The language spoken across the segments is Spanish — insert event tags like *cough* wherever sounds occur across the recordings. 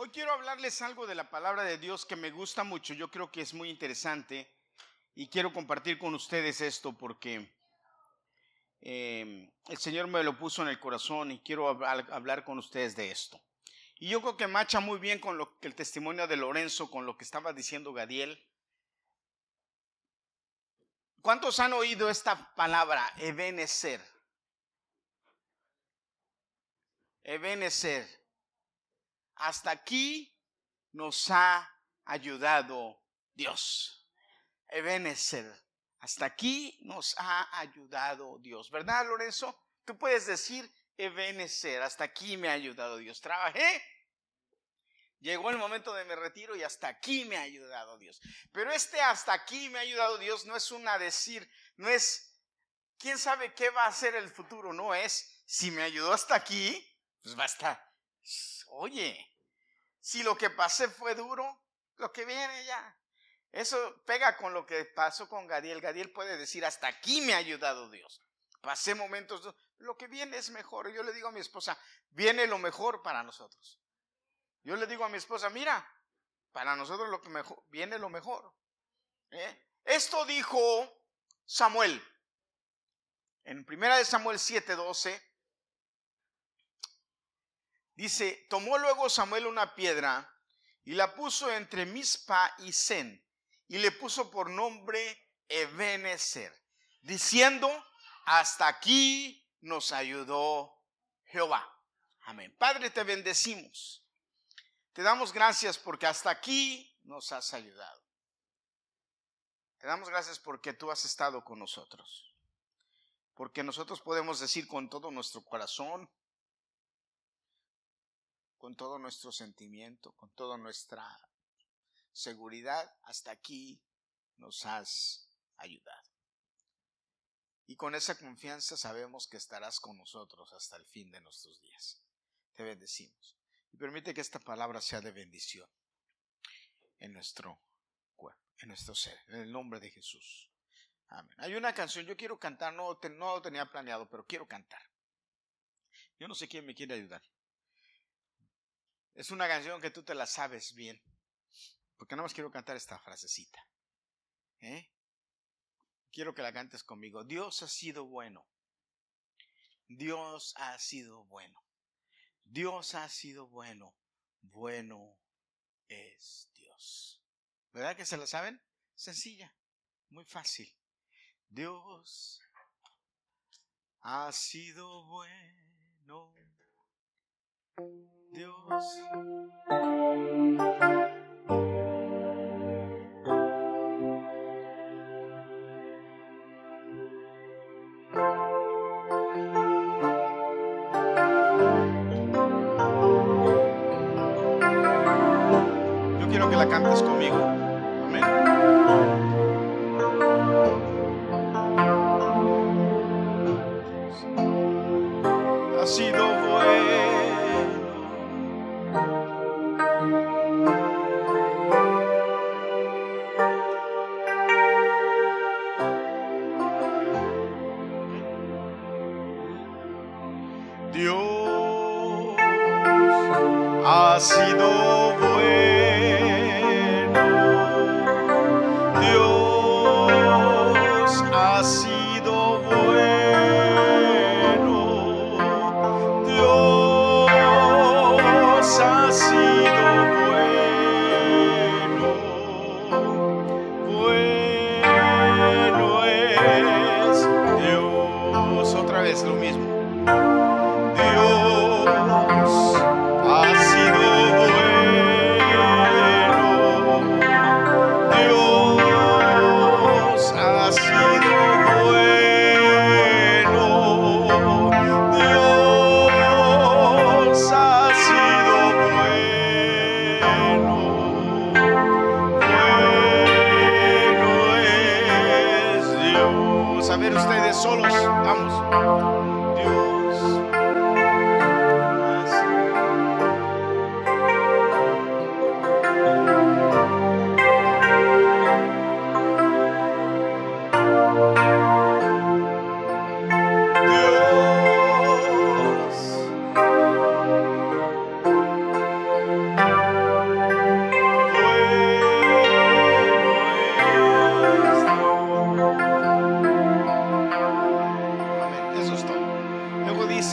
Hoy quiero hablarles algo de la palabra de Dios que me gusta mucho, yo creo que es muy interesante y quiero compartir con ustedes esto porque eh, el Señor me lo puso en el corazón y quiero hablar con ustedes de esto. Y yo creo que marcha muy bien con lo, el testimonio de Lorenzo, con lo que estaba diciendo Gadiel. ¿Cuántos han oído esta palabra, ebenecer? Ebenecer. Hasta aquí nos ha ayudado Dios. Ebenezer. Hasta aquí nos ha ayudado Dios. ¿Verdad, Lorenzo? Tú puedes decir, Ebenezer, hasta aquí me ha ayudado Dios. Trabajé. Llegó el momento de mi retiro y hasta aquí me ha ayudado Dios. Pero este hasta aquí me ha ayudado Dios no es una decir, no es, ¿quién sabe qué va a ser el futuro? No es, si me ayudó hasta aquí, pues basta. Oye, si lo que pasé fue duro, lo que viene ya. Eso pega con lo que pasó con Gadiel. Gadiel puede decir, hasta aquí me ha ayudado Dios. Pasé momentos, lo que viene es mejor. Yo le digo a mi esposa, viene lo mejor para nosotros. Yo le digo a mi esposa, mira, para nosotros lo que mejor, viene lo mejor. ¿eh? Esto dijo Samuel. En primera de Samuel 7:12 Dice, tomó luego Samuel una piedra y la puso entre Mispa y Zen y le puso por nombre Ebenezer, diciendo, hasta aquí nos ayudó Jehová. Amén. Padre, te bendecimos. Te damos gracias porque hasta aquí nos has ayudado. Te damos gracias porque tú has estado con nosotros. Porque nosotros podemos decir con todo nuestro corazón, con todo nuestro sentimiento, con toda nuestra seguridad, hasta aquí nos has ayudado. Y con esa confianza sabemos que estarás con nosotros hasta el fin de nuestros días. Te bendecimos. Y permite que esta palabra sea de bendición en nuestro cuerpo, en nuestro ser, en el nombre de Jesús. Amén. Hay una canción, yo quiero cantar, no, no lo tenía planeado, pero quiero cantar. Yo no sé quién me quiere ayudar. Es una canción que tú te la sabes bien. Porque nada más quiero cantar esta frasecita. ¿Eh? Quiero que la cantes conmigo. Dios ha sido bueno. Dios ha sido bueno. Dios ha sido bueno. Bueno es Dios. ¿Verdad que se la saben? Sencilla, muy fácil. Dios ha sido bueno. Dios. Yo quiero que la cantes conmigo. Amén.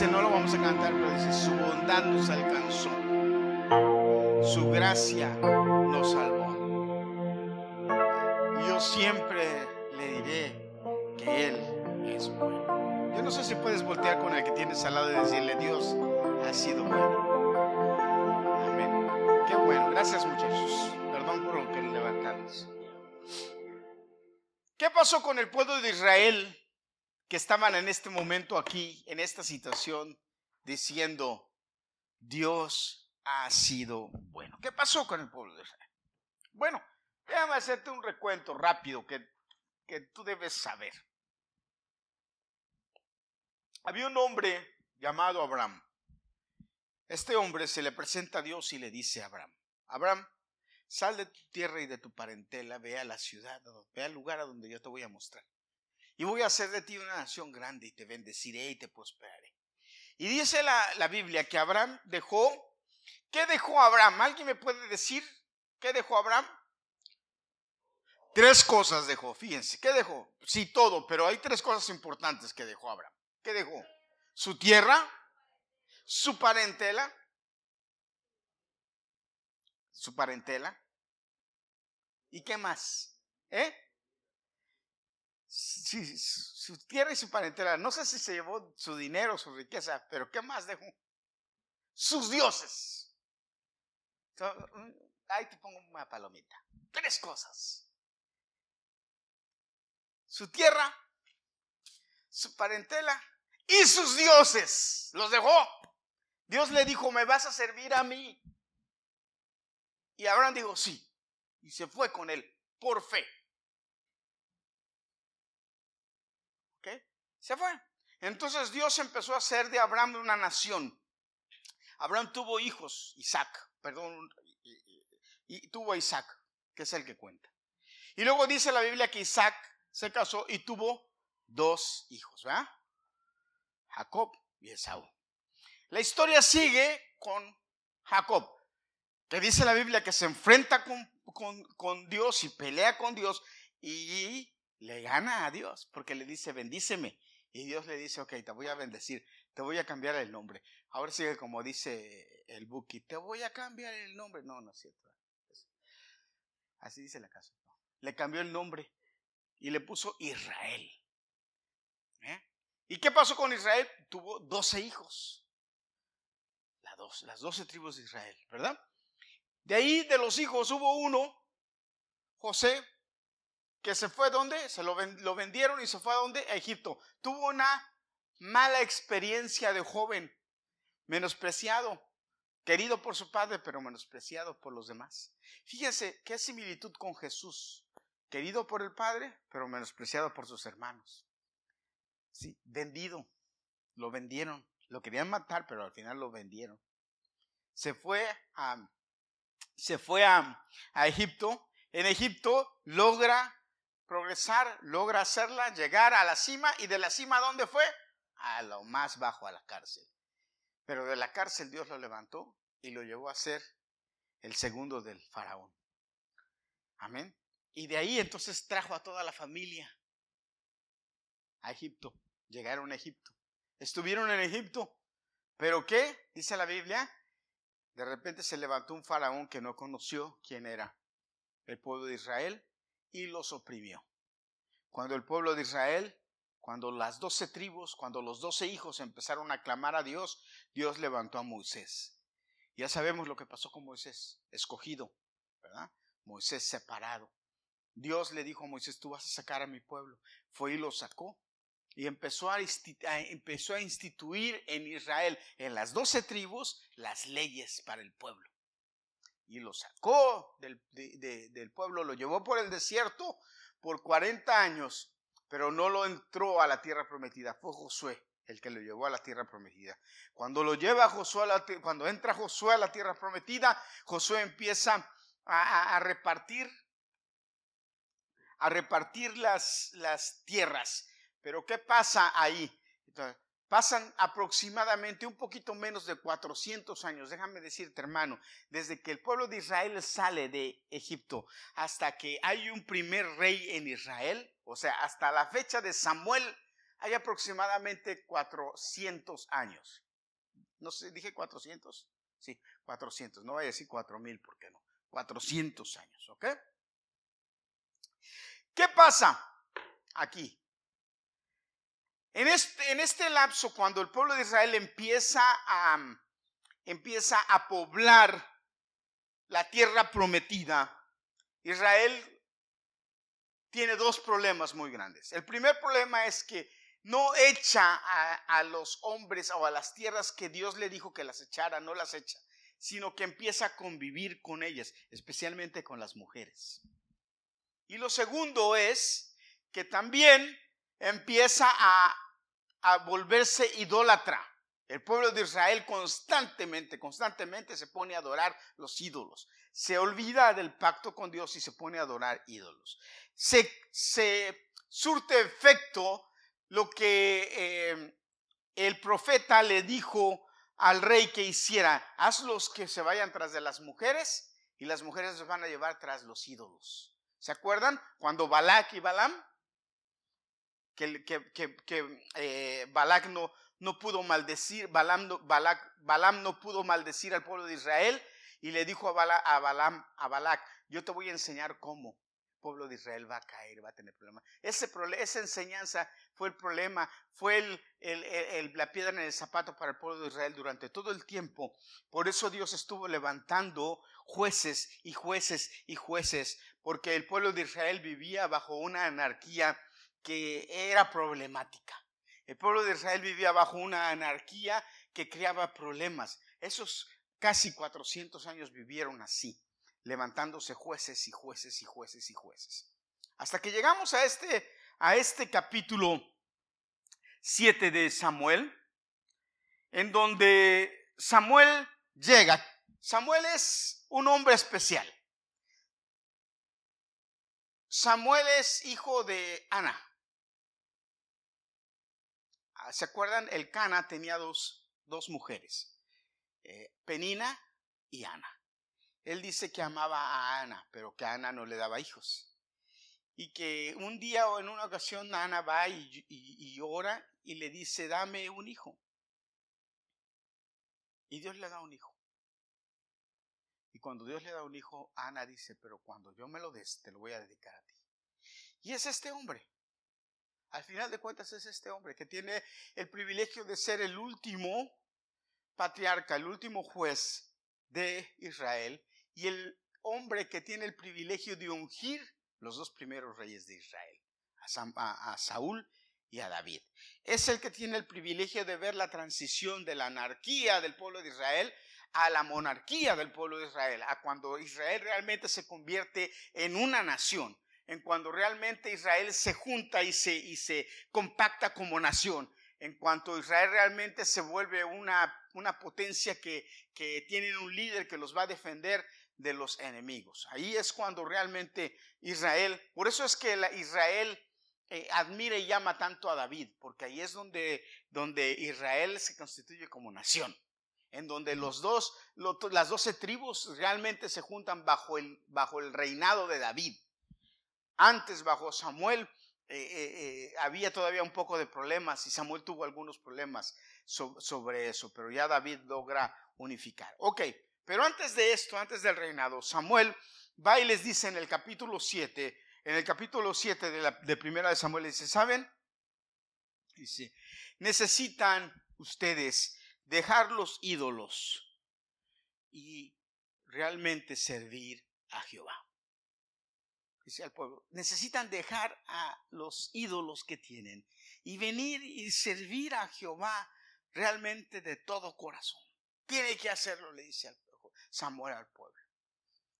Vamos a cantar, pero dice, su bondad nos alcanzó, su gracia nos salvó. yo siempre le diré que Él es bueno. Yo no sé si puedes voltear con el que tienes al lado y decirle, Dios ha sido bueno. Amén. Qué bueno. Gracias muchachos. Perdón por lo que levantamos. ¿Qué pasó con el pueblo de Israel que estaban en este momento aquí, en esta situación, diciendo, Dios ha sido bueno. ¿Qué pasó con el pueblo de Israel? Bueno, déjame hacerte un recuento rápido que, que tú debes saber. Había un hombre llamado Abraham. Este hombre se le presenta a Dios y le dice a Abraham, Abraham, sal de tu tierra y de tu parentela, ve a la ciudad, ve al lugar a donde yo te voy a mostrar. Y voy a hacer de ti una nación grande y te bendeciré y te prosperaré. Y dice la, Biblia que Abraham dejó, ¿qué dejó Abraham? ¿Alguien me puede decir qué dejó Abraham? Tres cosas dejó, fíjense, ¿qué dejó? Sí, todo, pero hay tres cosas importantes que dejó Abraham. ¿Qué dejó? Su tierra, su parentela, su parentela, ¿y qué más? ¿Eh? Su tierra y su parentela. No sé si se llevó su dinero, su riqueza, pero ¿qué más dejó? Sus dioses. Mm, ahí te pongo una palomita. Tres cosas. Su tierra, su parentela y sus dioses. Los dejó. Dios le dijo, me vas a servir a mí. Y Abraham dijo, sí. Y se fue con él por fe. Se fue. Entonces Dios empezó a hacer de Abraham una nación. Abraham tuvo hijos, Isaac, perdón, y, tuvo a Isaac, que es el que cuenta. Y luego dice la Biblia que Isaac se casó y tuvo dos hijos, ¿verdad? Jacob y Esaú. La historia sigue con Jacob, que dice la Biblia que se enfrenta con, con Dios y pelea con Dios y le gana a Dios, porque le dice, bendíceme. Y Dios le dice, ok, te voy a bendecir, te voy a cambiar el nombre. Ahora sigue como dice el Buki, te voy a cambiar el nombre. No, no es cierto. Así dice la casa. Le cambió el nombre y le puso Israel. ¿Eh? ¿Y qué pasó con Israel? Tuvo doce hijos. las doce tribus de Israel, ¿verdad? De ahí de los hijos hubo uno, José, que se fue donde, se lo, vendieron y se fue a donde, a Egipto. Tuvo una mala experiencia de joven, menospreciado, querido por su padre, pero menospreciado por los demás. Fíjense qué similitud con Jesús, querido por el padre, pero menospreciado por sus hermanos. Sí, vendido, lo vendieron, lo querían matar, pero al final lo vendieron. Se fue a, se fue a, a Egipto. En Egipto logra progresar, logra hacerla, llegar a la cima y de la cima, ¿a dónde fue? A lo más bajo, a la cárcel. Pero de la cárcel Dios lo levantó y lo llevó a ser el segundo del faraón. Amén. Y de ahí entonces trajo a toda la familia a Egipto. Llegaron a Egipto. Estuvieron en Egipto. ¿Pero qué? Dice la Biblia. De repente se levantó un faraón que no conoció quién era el pueblo de Israel y los oprimió. Cuando el pueblo de Israel, cuando las doce tribus, cuando los doce hijos empezaron a clamar a Dios, Dios levantó a Moisés. Ya sabemos lo que pasó con Moisés, escogido, ¿verdad? Moisés separado. Dios le dijo a Moisés, tú vas a sacar a mi pueblo. Fue y lo sacó. Y empezó a, empezó a instituir en Israel, en las doce tribus, las leyes para el pueblo y lo sacó del, del, pueblo, lo llevó por el desierto por 40 años, pero no lo entró a la tierra prometida. Fue Josué el que lo llevó a la tierra prometida. Cuando lo lleva Josué a la, cuando entra Josué a la tierra prometida, Josué empieza a, a repartir a repartir las, las tierras. Pero ¿qué pasa ahí? Entonces, Pasan aproximadamente un poquito menos de 400 años, déjame decirte hermano, desde que el pueblo de Israel sale de Egipto hasta que hay un primer rey en Israel, o sea, hasta la fecha de Samuel, hay aproximadamente 400 años. No sé, dije 400. Sí, 400. No voy a decir 4000, ¿por qué no? 400 años, ¿ok? ¿Qué pasa aquí? En este, en este lapso, cuando el pueblo de Israel empieza a, empieza a poblar la tierra prometida, Israel tiene dos problemas muy grandes. El primer problema es que no echa a, los hombres o a las tierras que Dios le dijo que las echara, no las echa, sino que empieza a convivir con ellas, especialmente con las mujeres. Y lo segundo es que también empieza a, a volverse idólatra. El pueblo de Israel constantemente, constantemente se pone a adorar los ídolos. Se olvida del pacto con Dios y se pone a adorar ídolos. Se, surte efecto lo que eh, el profeta le dijo al rey que hiciera. Hazlos que se vayan tras de las mujeres y las mujeres se van a llevar tras los ídolos. ¿Se acuerdan? Cuando Balak y Balam, que, que, que, eh, Balak no, no pudo maldecir, Balam no, Balam no pudo maldecir al pueblo de Israel y le dijo a, Bala, a, a Balak, yo te voy a enseñar cómo el pueblo de Israel va a caer, va a tener problemas. Ese, esa enseñanza fue el problema, fue el, el, el, la piedra en el zapato para el pueblo de Israel durante todo el tiempo. Por eso Dios estuvo levantando jueces y jueces y jueces, porque el pueblo de Israel vivía bajo una anarquía que era problemática. El pueblo de Israel vivía bajo una anarquía que creaba problemas. Esos casi 400 años vivieron así, levantándose jueces y jueces y jueces y jueces. Hasta que llegamos a este, a este capítulo 7 de Samuel, en donde Samuel llega. Samuel es un hombre especial. Samuel es hijo de Ana. Ah, ¿Se acuerdan? El Cana tenía dos, dos mujeres, eh, Penina y Ana. Él dice que amaba a Ana, pero que Ana no le daba hijos. Y que un día o en una ocasión Ana va y, y, ora y le dice, dame un hijo. Y Dios le da un hijo. Y cuando Dios le da un hijo, Ana dice, pero cuando yo me lo des, te lo voy a dedicar a ti. Y es este hombre. Al final de cuentas es este hombre que tiene el privilegio de ser el último patriarca, el último juez de Israel y el hombre que tiene el privilegio de ungir los dos primeros reyes de Israel, a, Saúl y a David. Es el que tiene el privilegio de ver la transición de la anarquía del pueblo de Israel a la monarquía del pueblo de Israel, a cuando Israel realmente se convierte en una nación, en cuando realmente Israel se junta y se, y se compacta como nación, en cuanto Israel realmente se vuelve una, una potencia que, que tiene un líder que los va a defender de los enemigos. Ahí es cuando realmente Israel, por eso es que la Israel eh, admira y llama tanto a David, porque ahí es donde, donde Israel se constituye como nación, en donde los dos, las doce tribus realmente se juntan bajo el, bajo el reinado de David. Antes, bajo Samuel, eh, eh, eh, había todavía un poco de problemas y Samuel tuvo algunos problemas sobre eso, pero ya David logra unificar. Ok, pero antes de esto, antes del reinado, Samuel va y les dice en el capítulo 7, en el capítulo 7 de, la, de primera de Samuel, dice, ¿saben? Dice, necesitan ustedes dejar los ídolos y realmente servir a Jehová dice al pueblo, necesitan dejar a los ídolos que tienen y venir y servir a Jehová realmente de todo corazón. Tiene que hacerlo, le dice Samuel al pueblo.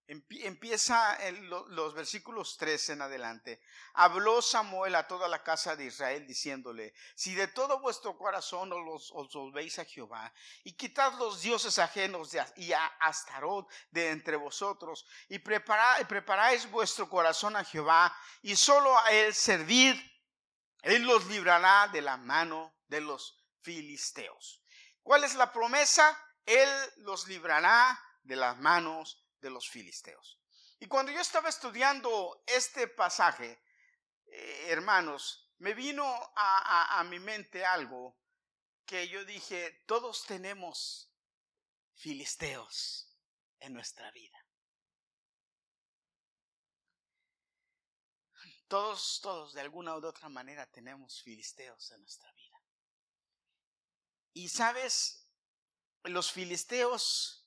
Empieza en los versículos 3 en adelante. Habló Samuel a toda la casa de Israel diciéndole, si de todo vuestro corazón os, os volvéis a Jehová y quitad los dioses ajenos de, y a Astarot de entre vosotros y preparáis vuestro corazón a Jehová y solo a él servid, él los librará de la mano de los filisteos. ¿Cuál es la promesa? Él los librará de las manos de los filisteos. Y cuando yo estaba estudiando este pasaje, eh, hermanos, me vino a, mi mente algo que yo dije, todos tenemos filisteos en nuestra vida. Todos, todos, de alguna u otra manera tenemos filisteos en nuestra vida. Y sabes, los filisteos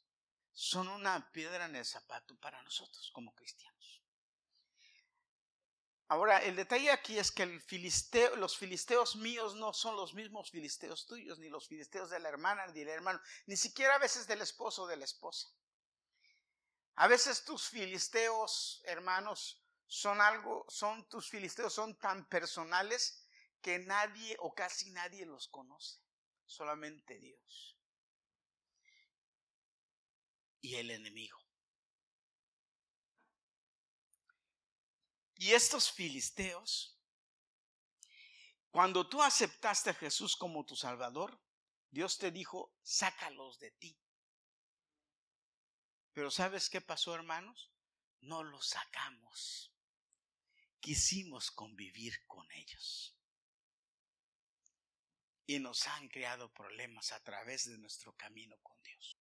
son una piedra en el zapato para nosotros como cristianos. Ahora, el detalle aquí es que los filisteos míos no son los mismos filisteos tuyos, ni los filisteos de la hermana, ni del hermano, ni siquiera a veces del esposo o de la esposa. A veces tus filisteos, hermanos, son algo, son tus filisteos, son tan personales que nadie o casi nadie los conoce, solamente Dios y el enemigo. Y estos filisteos, cuando tú aceptaste a Jesús como tu Salvador, Dios te dijo, sácalos de ti. Pero ¿sabes qué pasó, hermanos? No los sacamos. Quisimos convivir con ellos. Y nos han creado problemas a través de nuestro camino con Dios.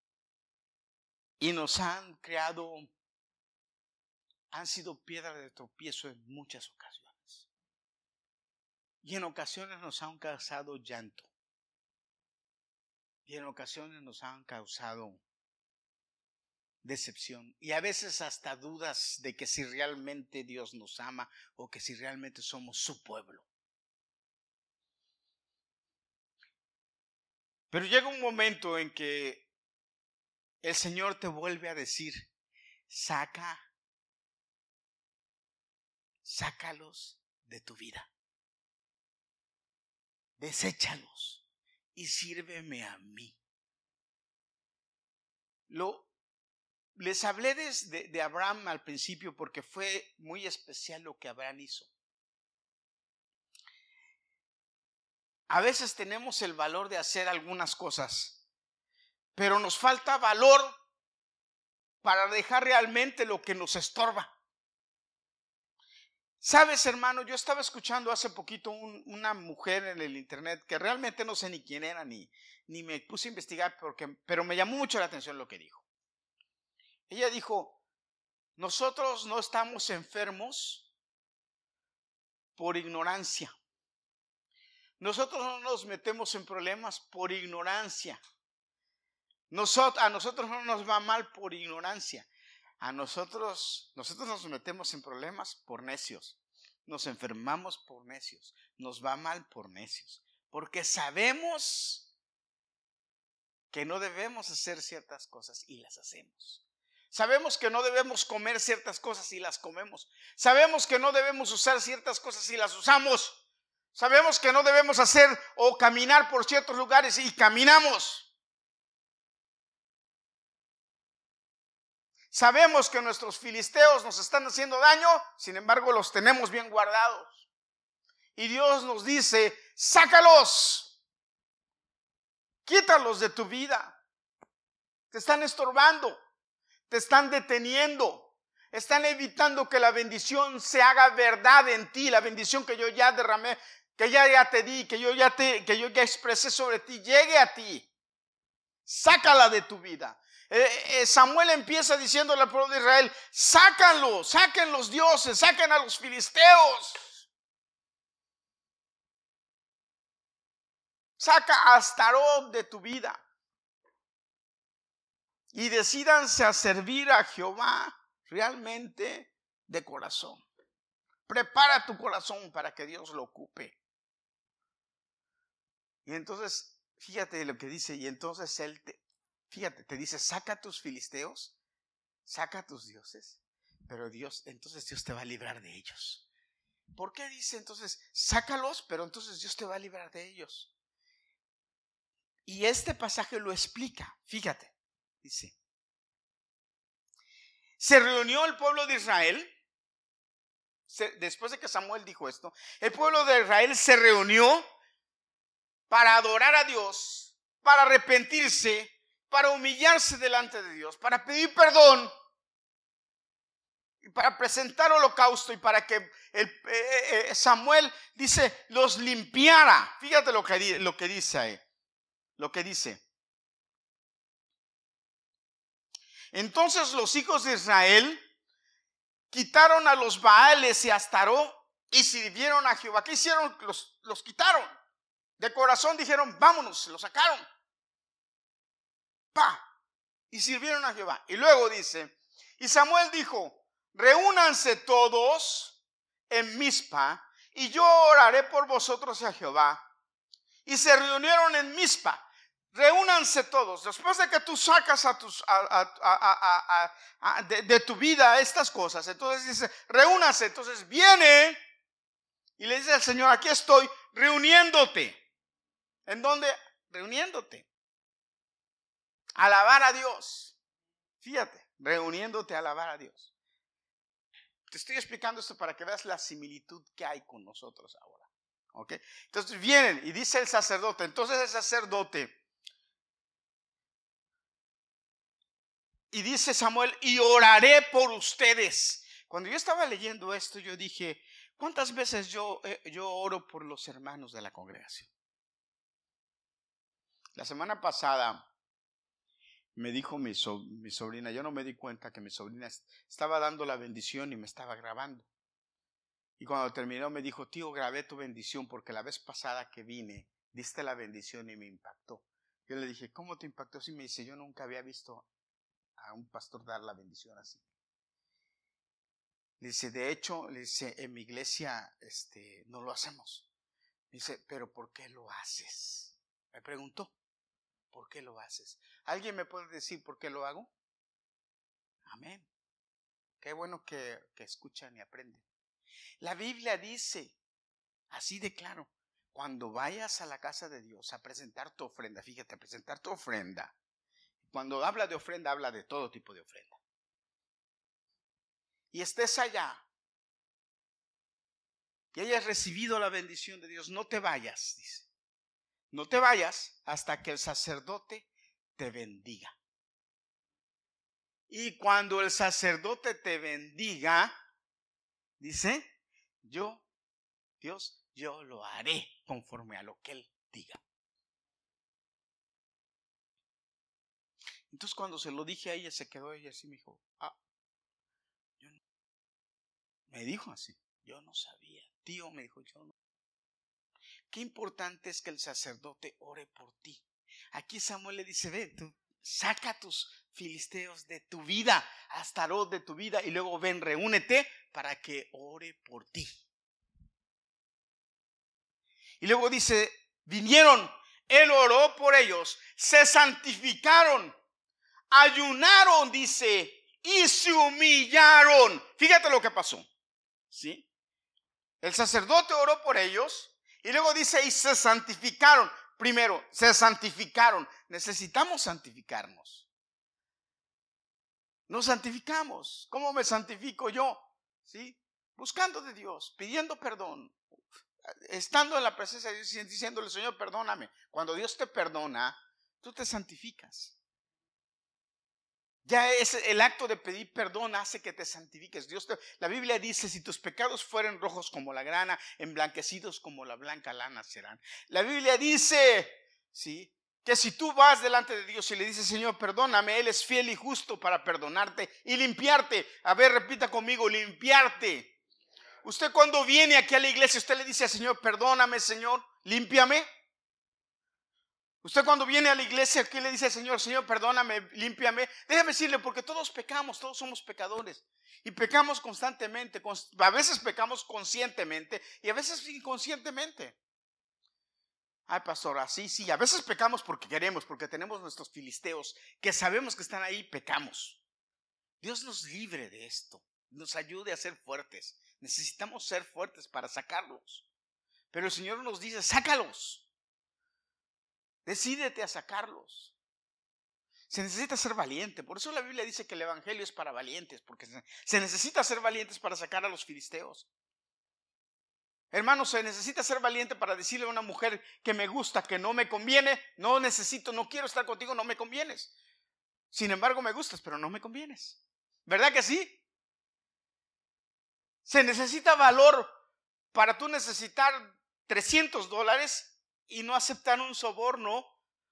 Y nos han creado han sido piedra de tropiezo en muchas ocasiones. Y en ocasiones nos han causado llanto. Y en ocasiones nos han causado decepción. Y a veces hasta dudas de que si realmente Dios nos ama o que si realmente somos su pueblo. Pero llega un momento en que el Señor te vuelve a decir, saca sácalos de tu vida. Deséchalos y sírveme a mí. Lo, les hablé de, de Abraham al principio porque fue muy especial lo que Abraham hizo. A veces tenemos el valor de hacer algunas cosas, pero nos falta valor para dejar realmente lo que nos estorba. Sabes, hermano, yo estaba escuchando hace poquito una mujer en el internet que realmente no sé ni quién era ni, ni me puse a investigar, porque, pero me llamó mucho la atención lo que dijo. Ella dijo, nosotros no estamos enfermos por ignorancia. Nosotros no nos metemos en problemas por ignorancia. A nosotros no nos va mal por ignorancia. A nosotros, nosotros nos metemos en problemas por necios. Nos enfermamos por necios. Nos va mal por necios. Porque sabemos que no debemos hacer ciertas cosas y las hacemos. Sabemos que no debemos comer ciertas cosas y las comemos. Sabemos que no debemos usar ciertas cosas y las usamos. Sabemos que no debemos hacer o caminar por ciertos lugares y caminamos. Sabemos que nuestros filisteos nos están haciendo daño, sin embargo los tenemos bien guardados. Y Dios nos dice, sácalos, quítalos de tu vida. Te están estorbando, te están deteniendo, están evitando que la bendición se haga verdad en ti, la bendición que yo ya derramé, que ya, ya te di, que yo ya te, que yo ya expresé sobre ti, llegue a ti. Sácala de tu vida. Eh, eh, Samuel empieza diciéndole al pueblo de Israel, sácanlo, saquen los dioses, saquen a los filisteos. Saca a Astarot de tu vida. Y decídanse a servir a Jehová realmente de corazón. Prepara tu corazón para que Dios lo ocupe. Y entonces, fíjate lo que dice, y entonces Él te, Fíjate, te dice, saca tus filisteos, saca tus dioses, pero Dios, entonces Dios te va a librar de ellos. ¿Por qué dice entonces, sácalos, pero entonces Dios te va a librar de ellos? Y este pasaje lo explica, fíjate, dice, se reunió el pueblo de Israel, después de que Samuel dijo esto, el pueblo de Israel se reunió para adorar a Dios, para arrepentirse para humillarse delante de Dios, para pedir perdón y para presentar holocausto y para que eh, eh, eh, Samuel dice los limpiara. Fíjate lo que, lo que dice ahí. lo que dice. Entonces los hijos de Israel quitaron a los Baales y Astaró y sirvieron a Jehová. ¿Qué hicieron? Los, los quitaron. De corazón dijeron, vámonos, los sacaron. Pa. Y sirvieron a Jehová. Y luego dice, y Samuel dijo, reúnanse todos en Mizpa y yo oraré por vosotros a Jehová. Y se reunieron en Mizpa. Reúnanse todos. Después de que tú sacas a tus, de, de, tu vida estas cosas, entonces dice, reúnanse. Entonces viene y le dice al Señor, aquí estoy reuniéndote. ¿En dónde? Reuniéndote. Alabar a Dios. Fíjate, reuniéndote a alabar a Dios. Te estoy explicando esto para que veas la similitud que hay con nosotros ahora. ¿Ok? Entonces vienen y dice el sacerdote. Entonces el sacerdote. Y dice Samuel, y oraré por ustedes. Cuando yo estaba leyendo esto, yo dije, ¿cuántas veces yo, eh, yo oro por los hermanos de la congregación? La semana pasada me dijo mi, sobrina, yo no me di cuenta que mi sobrina estaba dando la bendición y me estaba grabando. Y cuando terminó me dijo, tío, grabé tu bendición porque la vez pasada que vine, diste la bendición y me impactó. Yo le dije, ¿cómo te impactó? Sí, me dice, yo nunca había visto a un pastor dar la bendición así. Le dice, de hecho, le dice, en mi iglesia este, no lo hacemos. dice, pero ¿por qué lo haces? Me preguntó. ¿Por qué lo haces? ¿Alguien me puede decir por qué lo hago? Amén. Qué bueno que, escuchan y aprenden. La Biblia dice, así de claro, cuando vayas a la casa de Dios a presentar tu ofrenda, fíjate, a presentar tu ofrenda. Cuando habla de ofrenda, habla de todo tipo de ofrenda. Y estés allá y hayas recibido la bendición de Dios, no te vayas, dice. No te vayas hasta que el sacerdote te bendiga. Y cuando el sacerdote te bendiga, dice, yo, Dios, yo lo haré conforme a lo que Él diga. Entonces cuando se lo dije a ella, se quedó ella así, me dijo, ah, yo no. me dijo así, yo no sabía. Tío me dijo, yo no Qué importante es que el sacerdote ore por ti. Aquí Samuel le dice, ve, tú saca tus filisteos de tu vida, hasta de tu vida, y luego ven, reúnete para que ore por ti. Y luego dice, vinieron, él oró por ellos, se santificaron, ayunaron, dice, y se humillaron. Fíjate lo que pasó. ¿Sí? El sacerdote oró por ellos, y luego dice, y se santificaron. Primero, se santificaron. Necesitamos santificarnos. Nos santificamos. ¿Cómo me santifico yo? ¿Sí? Buscando de Dios, pidiendo perdón, estando en la presencia de Dios y diciéndole, Señor, perdóname. Cuando Dios te perdona, tú te santificas. Ya es el acto de pedir perdón hace que te santifiques. Dios la Biblia dice, si tus pecados fueren rojos como la grana, emblanquecidos como la blanca lana serán. La Biblia dice, ¿sí? Que si tú vas delante de Dios y le dices, Señor, perdóname, Él es fiel y justo para perdonarte y limpiarte. A ver, repita conmigo, limpiarte. Usted cuando viene aquí a la iglesia, usted le dice Señor, perdóname, Señor, límpiame. Usted cuando viene a la iglesia, ¿qué le dice Señor? Señor, perdóname, límpiame. Déjame decirle, porque todos pecamos, todos somos pecadores. Y pecamos constantemente. A veces pecamos conscientemente y a veces inconscientemente. Ay, pastor, así sí. A veces pecamos porque queremos, porque tenemos nuestros filisteos que sabemos que están ahí, pecamos. Dios nos libre de esto. Nos ayude a ser fuertes. Necesitamos ser fuertes para sacarlos. Pero el Señor nos dice, sácalos. Decídete a sacarlos. Se necesita ser valiente. Por eso la Biblia dice que el Evangelio es para valientes, porque se necesita ser valientes para sacar a los filisteos. Hermanos, se necesita ser valiente para decirle a una mujer que me gusta, que no me conviene, no necesito, no quiero estar contigo, no me convienes. Sin embargo, me gustas, pero no me convienes. ¿Verdad que sí? Se necesita valor para tú necesitar 300 dólares y no aceptar un soborno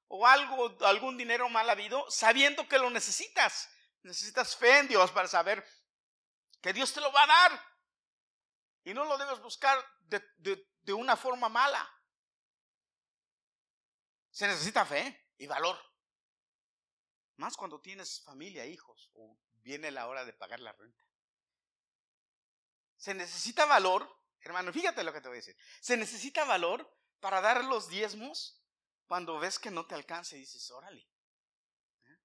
o algo, algún dinero mal habido, sabiendo que lo necesitas. Necesitas fe en Dios para saber que Dios te lo va a dar. Y no lo debes buscar de, una forma mala. Se necesita fe y valor. Más cuando tienes familia, hijos, o viene la hora de pagar la renta. Se necesita valor, hermano, fíjate lo que te voy a decir. Se necesita valor para dar los diezmos cuando ves que no te alcanza y dices, órale. ¿eh?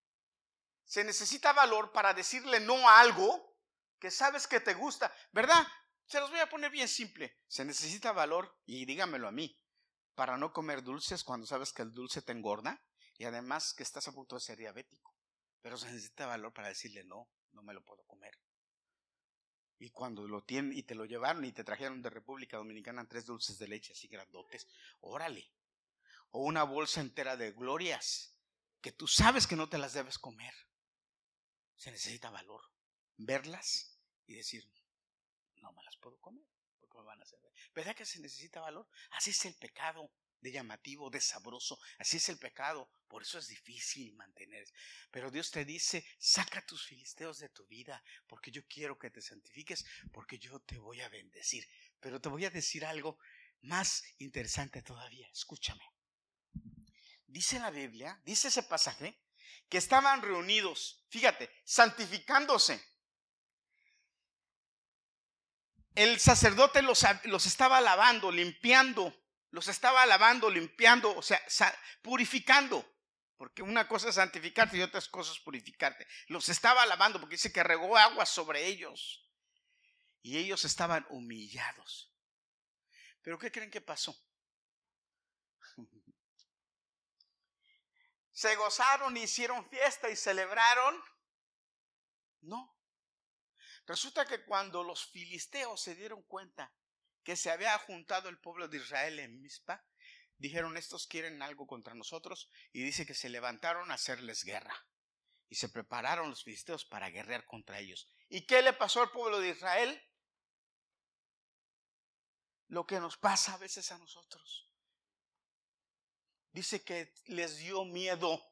Se necesita valor para decirle no a algo que sabes que te gusta, ¿verdad? Se los voy a poner bien simple. Se necesita valor, y dígamelo a mí, para no comer dulces cuando sabes que el dulce te engorda y además que estás a punto de ser diabético. Pero se necesita valor para decirle no, no me lo puedo comer. Y cuando lo tienen y te lo llevaron y te trajeron de República Dominicana tres dulces de leche así grandotes, órale. O una bolsa entera de glorias que tú sabes que no te las debes comer. Se necesita valor. Verlas y decir, no me las puedo comer porque me van a hacer. ¿Verdad que se necesita valor? Así es el pecado de llamativo, de sabroso. Así es el pecado. Por eso es difícil mantener. Pero Dios te dice, saca tus filisteos de tu vida, porque yo quiero que te santifiques, porque yo te voy a bendecir. Pero te voy a decir algo más interesante todavía. Escúchame. Dice la Biblia, dice ese pasaje, que estaban reunidos, fíjate, santificándose. El sacerdote los, los estaba lavando, limpiando los estaba lavando, limpiando, o sea, purificando. Porque una cosa es santificarte y otra cosa es purificarte. Los estaba lavando porque dice que regó agua sobre ellos. Y ellos estaban humillados. Pero ¿qué creen que pasó? *laughs* ¿Se gozaron, hicieron fiesta y celebraron? No. Resulta que cuando los filisteos se dieron cuenta que se había juntado el pueblo de Israel en Mizpa, dijeron estos quieren algo contra nosotros y dice que se levantaron a hacerles guerra y se prepararon los filisteos para guerrear contra ellos. ¿Y qué le pasó al pueblo de Israel? Lo que nos pasa a veces a nosotros. Dice que les dio miedo,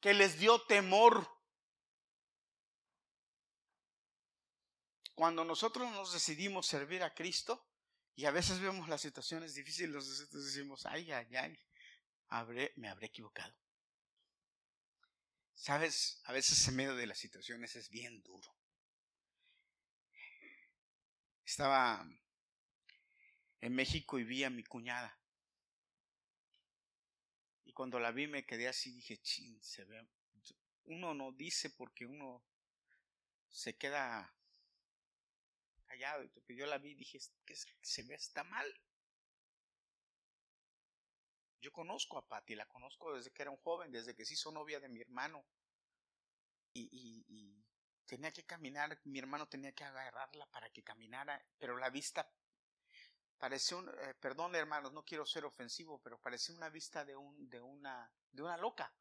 que les dio temor Cuando nosotros nos decidimos servir a Cristo y a veces vemos las situaciones difíciles, nosotros decimos, ay, ay, ay, me habré equivocado. Sabes, a veces en medio de las situaciones es bien duro. Estaba en México y vi a mi cuñada. Y cuando la vi me quedé así, dije, chin, se ve. Uno no dice porque uno se queda callado. Y yo la vi y dije, que se ve, está mal. Yo conozco a Patti, la conozco desde que era un joven, desde que se hizo novia de mi hermano. Y, tenía que caminar, mi hermano tenía que agarrarla para que caminara, pero la vista parecía un, eh, perdón hermanos, no quiero ser ofensivo, pero parecía una vista de, un, de, una, de una loca.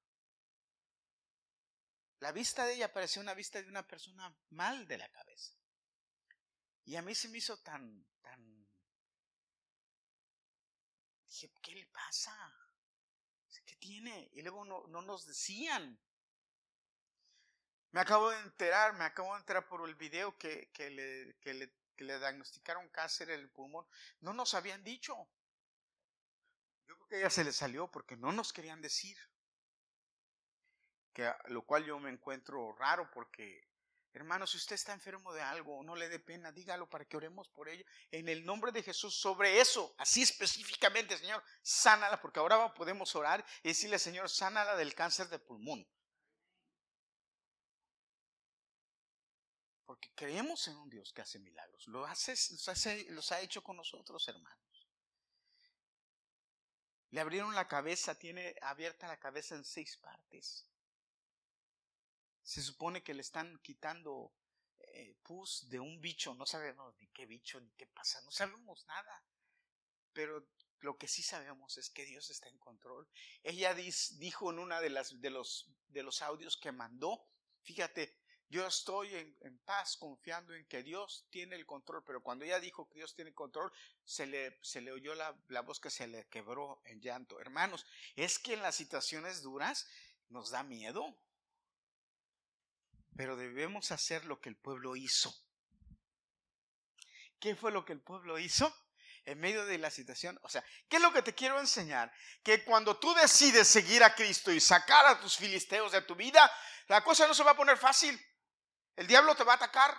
La vista de ella parecía una vista de una persona mal de la cabeza. Y a mí se me hizo tan, tan... Dije, ¿qué le pasa? ¿Qué tiene? Y luego no, no nos decían. Me acabo de enterar, me acabo de enterar por el video que, que, le, que, le, diagnosticaron cáncer en el pulmón. No nos habían dicho. Yo creo que ella se le salió porque no nos querían decir. Que, lo cual yo me encuentro raro porque Hermano, si usted está enfermo de algo, no le dé pena, dígalo para que oremos por ello. En el nombre de Jesús, sobre eso, así específicamente, Señor, sánala, porque ahora podemos orar y decirle, Señor, sánala del cáncer de pulmón. Porque creemos en un Dios que hace milagros. Lo hace, los, hace, los ha hecho con nosotros, hermanos. Le abrieron la cabeza, tiene abierta la cabeza en seis partes. Se supone que le están quitando eh, pus de un bicho, no sabemos ni qué bicho ni qué pasa, no sabemos nada. Pero lo que sí sabemos es que Dios está en control. Ella dijo en una de de los de los audios que mandó, fíjate, yo estoy en, paz confiando en que Dios tiene el control, pero cuando ella dijo que Dios tiene control, se le, se le oyó la, la voz que se le quebró en llanto. Hermanos, es que en las situaciones duras nos da miedo, pero debemos hacer lo que el pueblo hizo. ¿Qué fue lo que el pueblo hizo? en medio de la situación. O sea, ¿qué es lo que te quiero enseñar? Que cuando tú decides seguir a Cristo y sacar a tus filisteos de tu vida, la cosa no se va a poner fácil. El diablo te va a atacar.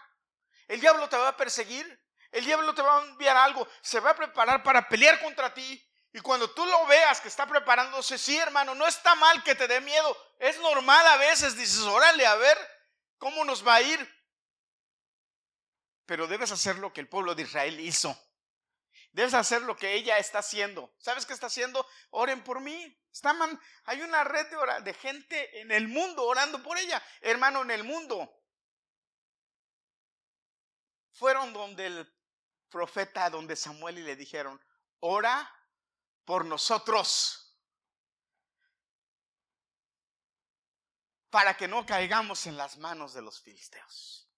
El diablo te va a perseguir. El diablo te va a enviar algo. Se va a preparar para pelear contra ti. Y cuando tú lo veas que está preparándose, sí, hermano, no está mal que te dé miedo. Es normal a veces, dices, órale, a ver cómo nos va a ir. Pero debes hacer lo que el pueblo de Israel hizo. Debes hacer lo que ella está haciendo. ¿Sabes qué está haciendo? Oren por mí. Está hay una red de, de gente en el mundo orando por ella. Hermano, en el mundo. Fueron donde el profeta, donde Samuel y le dijeron, ora por nosotros. Para que no caigamos en las manos de los filisteos.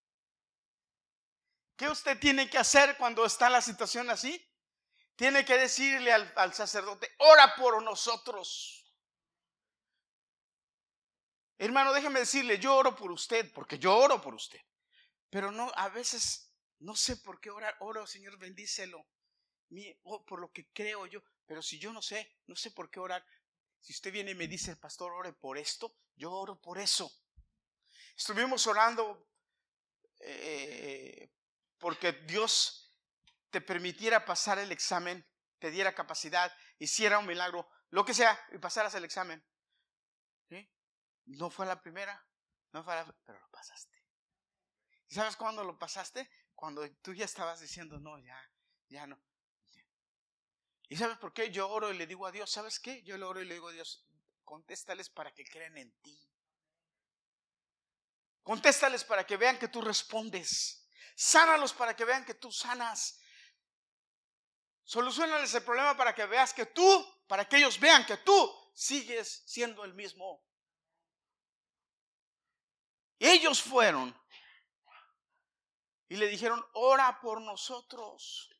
¿Qué usted tiene que hacer cuando está la situación así? tiene que decirle al, sacerdote, ora por nosotros. Hermano, déjeme decirle, yo oro por usted, porque yo oro por usted. Pero no, a veces no sé por qué orar. Oro, Señor, bendícelo. Oh, por lo que creo yo. Pero si yo no sé, no sé por qué orar. Si usted viene y me dice, pastor, ore por esto, yo oro por eso. Estuvimos orando eh, porque Dios te permitiera pasar el examen, te diera capacidad, hiciera un milagro, lo que sea, y pasaras el examen. No fue la primera, no fue la, pero lo pasaste. ¿Y sabes cuándo lo pasaste? Cuando tú ya estabas diciendo, no, ya, ya no. ¿Y sabes por qué? Yo oro y le digo a Dios, ¿sabes qué? Yo le oro y le digo a Dios, contéstales para que crean en ti. Contéstales para que vean que tú respondes. Sánalos para que vean que tú sanas. Solucionales el problema para que veas que tú, para que ellos vean que tú sigues siendo el mismo. Ellos fueron y le dijeron, ora por nosotros.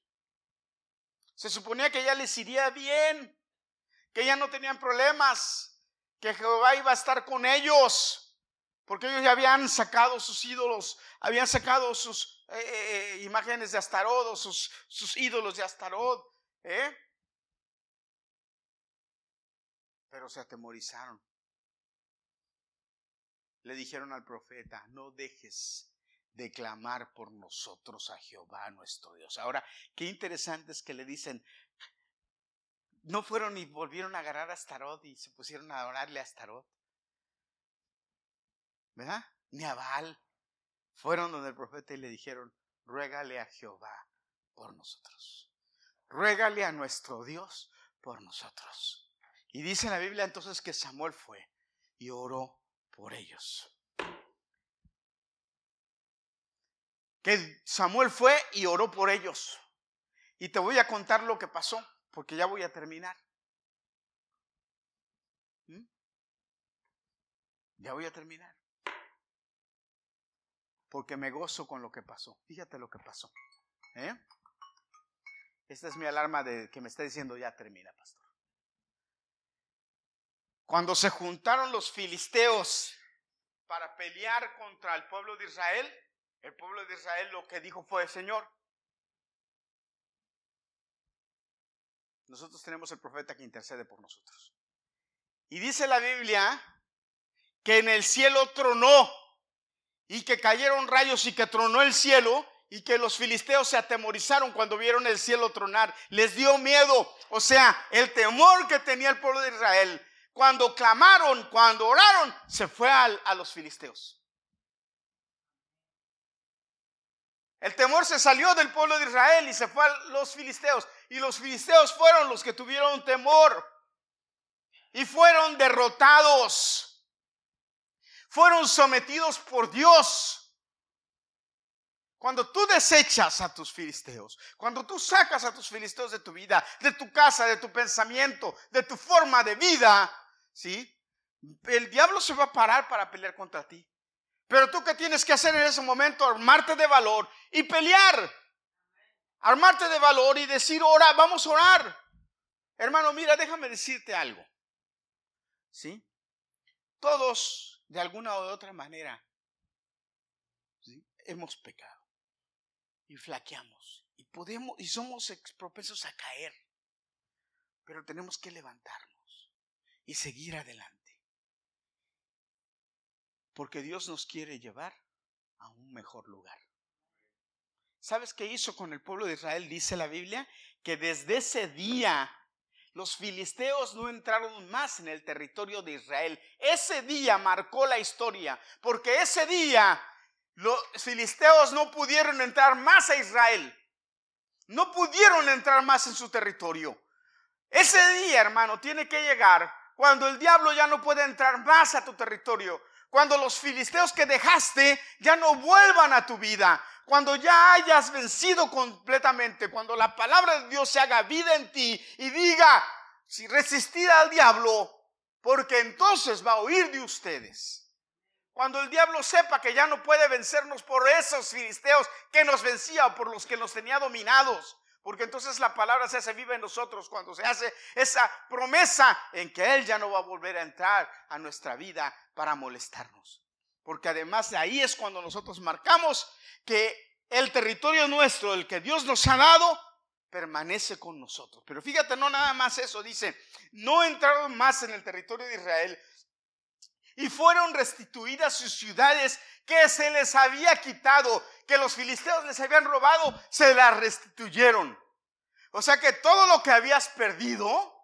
Se suponía que ya les iría bien, que ya no tenían problemas, que Jehová iba a estar con ellos. Porque ellos ya habían sacado sus ídolos, habían sacado sus eh, eh, eh, imágenes de Astarot sus, sus ídolos de Astarot. ¿eh? Pero se atemorizaron. Le dijeron al profeta, no dejes de clamar por nosotros a Jehová nuestro Dios. Ahora, qué interesante es que le dicen, no fueron y volvieron a agarrar a Astarot y se pusieron a orarle a Astarot. ¿verdad? Ni a Baal. Fueron donde el profeta y le dijeron, ruégale a Jehová por nosotros. Ruégale a nuestro Dios por nosotros. Y dice la Biblia entonces que Samuel fue y oró por ellos. Que Samuel fue y oró por ellos. Y te voy a contar lo que pasó, porque ya voy a terminar. ¿Mm? Ya voy a terminar porque me gozo con lo que pasó. Fíjate lo que pasó. ¿eh? Esta es mi alarma de que me está diciendo ya termina, pastor. Cuando se juntaron los filisteos para pelear contra el pueblo de Israel, el pueblo de Israel lo que dijo fue, Señor, nosotros tenemos el profeta que intercede por nosotros. Y dice la Biblia que en el cielo tronó y que cayeron rayos y que tronó el cielo y que los filisteos se atemorizaron cuando vieron el cielo tronar. Les dio miedo. O sea, el temor que tenía el pueblo de Israel cuando clamaron, cuando oraron, se fue a los filisteos. El temor se salió del pueblo de Israel y se fue a los filisteos. Y los filisteos fueron los que tuvieron temor. Y fueron derrotados fueron sometidos por Dios. Cuando tú desechas a tus filisteos, cuando tú sacas a tus filisteos de tu vida, de tu casa, de tu pensamiento, de tu forma de vida, ¿sí? El diablo se va a parar para pelear contra ti. Pero tú qué tienes que hacer en ese momento? Armarte de valor y pelear. Armarte de valor y decir, ora, vamos a orar. Hermano, mira, déjame decirte algo. ¿Sí? Todos, de alguna u otra manera, hemos pecado y flaqueamos y podemos y somos propensos a caer. Pero tenemos que levantarnos y seguir adelante. Porque Dios nos quiere llevar a un mejor lugar. ¿Sabes qué hizo con el pueblo de Israel? Dice la Biblia que desde ese día los filisteos no entraron más en el territorio de Israel. Ese día marcó la historia, porque ese día los filisteos no pudieron entrar más a Israel. No pudieron entrar más en su territorio. Ese día, hermano, tiene que llegar cuando el diablo ya no puede entrar más a tu territorio. Cuando los filisteos que dejaste ya no vuelvan a tu vida. Cuando ya hayas vencido completamente. Cuando la palabra de Dios se haga vida en ti y diga, si resistir al diablo, porque entonces va a huir de ustedes. Cuando el diablo sepa que ya no puede vencernos por esos filisteos que nos vencía o por los que nos tenía dominados. Porque entonces la palabra se hace viva en nosotros cuando se hace esa promesa en que Él ya no va a volver a entrar a nuestra vida para molestarnos. Porque además de ahí es cuando nosotros marcamos que el territorio nuestro, el que Dios nos ha dado, permanece con nosotros. Pero fíjate, no nada más eso, dice, no entraron más en el territorio de Israel, y fueron restituidas sus ciudades que se les había quitado, que los filisteos les habían robado, se las restituyeron. O sea que todo lo que habías perdido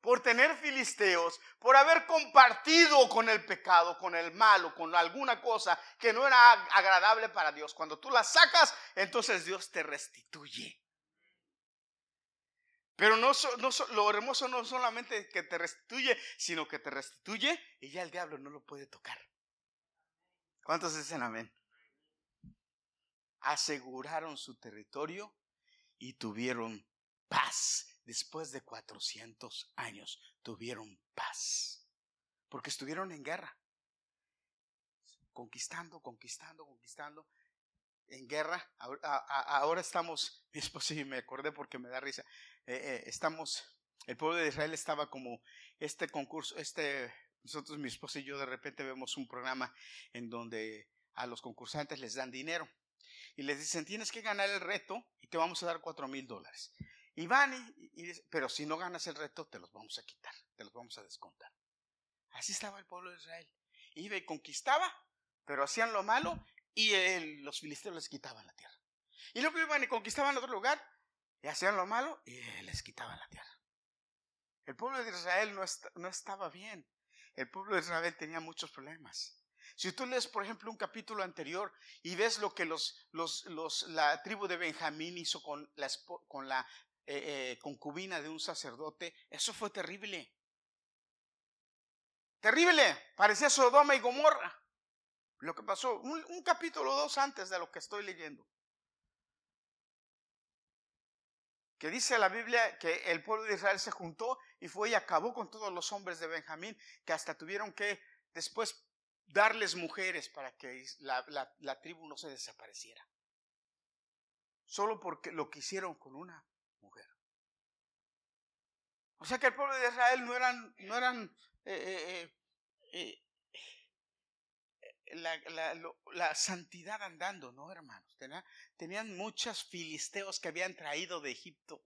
por tener filisteos, por haber compartido con el pecado, con el malo, con alguna cosa que no era agradable para Dios, cuando tú la sacas, entonces Dios te restituye. Pero no, lo hermoso no solamente que te restituye, sino que te restituye y ya el diablo no lo puede tocar. ¿Cuántos dicen amén? Aseguraron su territorio y tuvieron paz. Después de 400 años tuvieron paz. Porque estuvieron en guerra. Conquistando, conquistando, conquistando en guerra. Ahora, estamos, *laughs* mi esposo y me acordé porque me da risa. Eh, eh, estamos, el pueblo de Israel estaba como este concurso, este, nosotros, mi esposa y yo, de repente vemos un programa en donde a los concursantes les dan dinero y les dicen, tienes que ganar el reto y te vamos a dar cuatro mil dólares. Y van, y, pero si no ganas el reto, te los vamos a quitar, te los vamos a descontar. Así estaba el pueblo de Israel. Iba y conquistaba, pero hacían lo malo y los filisteos les quitaban la tierra. Y luego iban y conquistaban otro lugar y hacían lo malo y les quitaban la tierra. El pueblo de Israel no, estaba bien. El pueblo de Israel tenía muchos problemas. Si tú lees, por ejemplo, un capítulo anterior y ves lo que los, los, los, la tribu de Benjamín hizo con la, con la eh, eh, concubina de un sacerdote, eso fue terrible. Terrible. Parecía Sodoma y Gomorra. Lo que pasó, un, capítulo dos antes de lo que estoy leyendo. Que dice la Biblia que el pueblo de Israel se juntó y fue y acabó con todos los hombres de Benjamín, que hasta tuvieron que después darles mujeres para que la, la tribu no se desapareciera. Solo porque lo que hicieron con una mujer. O sea que el pueblo de Israel no eran, no eran eh, eh, eh, la, santidad andando, ¿no, hermanos? Tenían, muchos filisteos que habían traído de Egipto.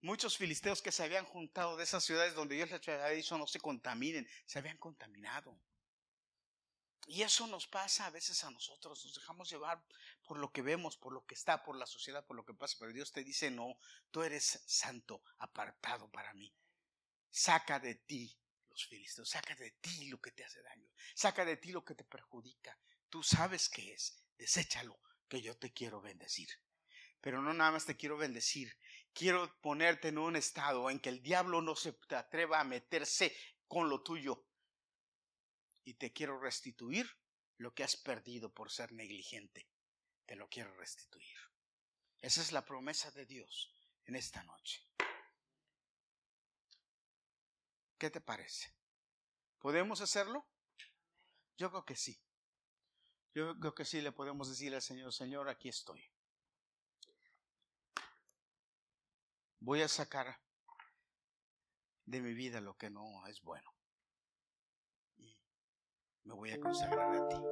Muchos filisteos que se habían juntado de esas ciudades donde Dios les había dicho no se contaminen, se habían contaminado. Y eso nos pasa a veces a nosotros, nos dejamos llevar por lo que vemos, por lo que está, por la sociedad, por lo que pasa, pero Dios te dice, no, tú eres santo, apartado para mí. Saca de ti los filisteos. Saca de ti lo que te hace daño. Saca de ti lo que te perjudica. Tú sabes qué es. Deséchalo, que yo te quiero bendecir. Pero no nada más te quiero bendecir. Quiero ponerte en un estado en que el diablo no se atreva a meterse con lo tuyo. Y te quiero restituir lo que has perdido por ser negligente. Te lo quiero restituir. Esa es la promesa de Dios en esta noche. ¿Qué te parece? ¿Podemos hacerlo? Yo creo que sí. Yo creo que sí le podemos decir al Señor, Señor, aquí estoy. Voy a sacar de mi vida lo que no es bueno. Y me voy a consagrar a ti.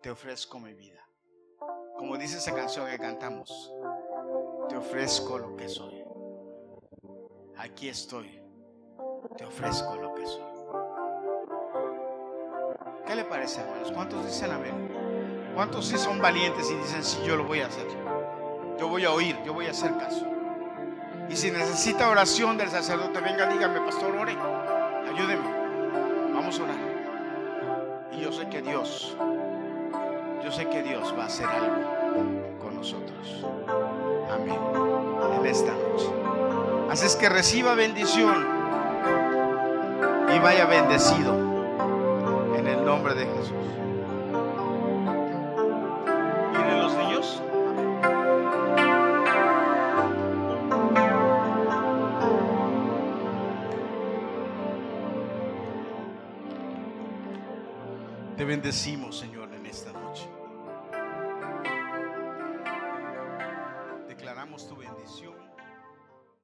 Te ofrezco mi vida. Como dice esa canción que cantamos, te ofrezco lo que soy. Aquí estoy. Te ofrezco lo que soy. ¿Qué le parece, hermanos? ¿Cuántos dicen amén? ¿Cuántos sí son valientes y dicen, sí, yo lo voy a hacer? Yo voy a oír, yo voy a hacer caso. Y si necesita oración del sacerdote, venga, dígame, pastor, ore, ayúdeme. Vamos a orar. Y yo sé que Dios, yo sé que Dios va a hacer algo con nosotros. Amén. En esta noche. Así es que reciba bendición y vaya bendecido en el nombre de Jesús. ¿Y de los niños? Te bendecimos, Señor,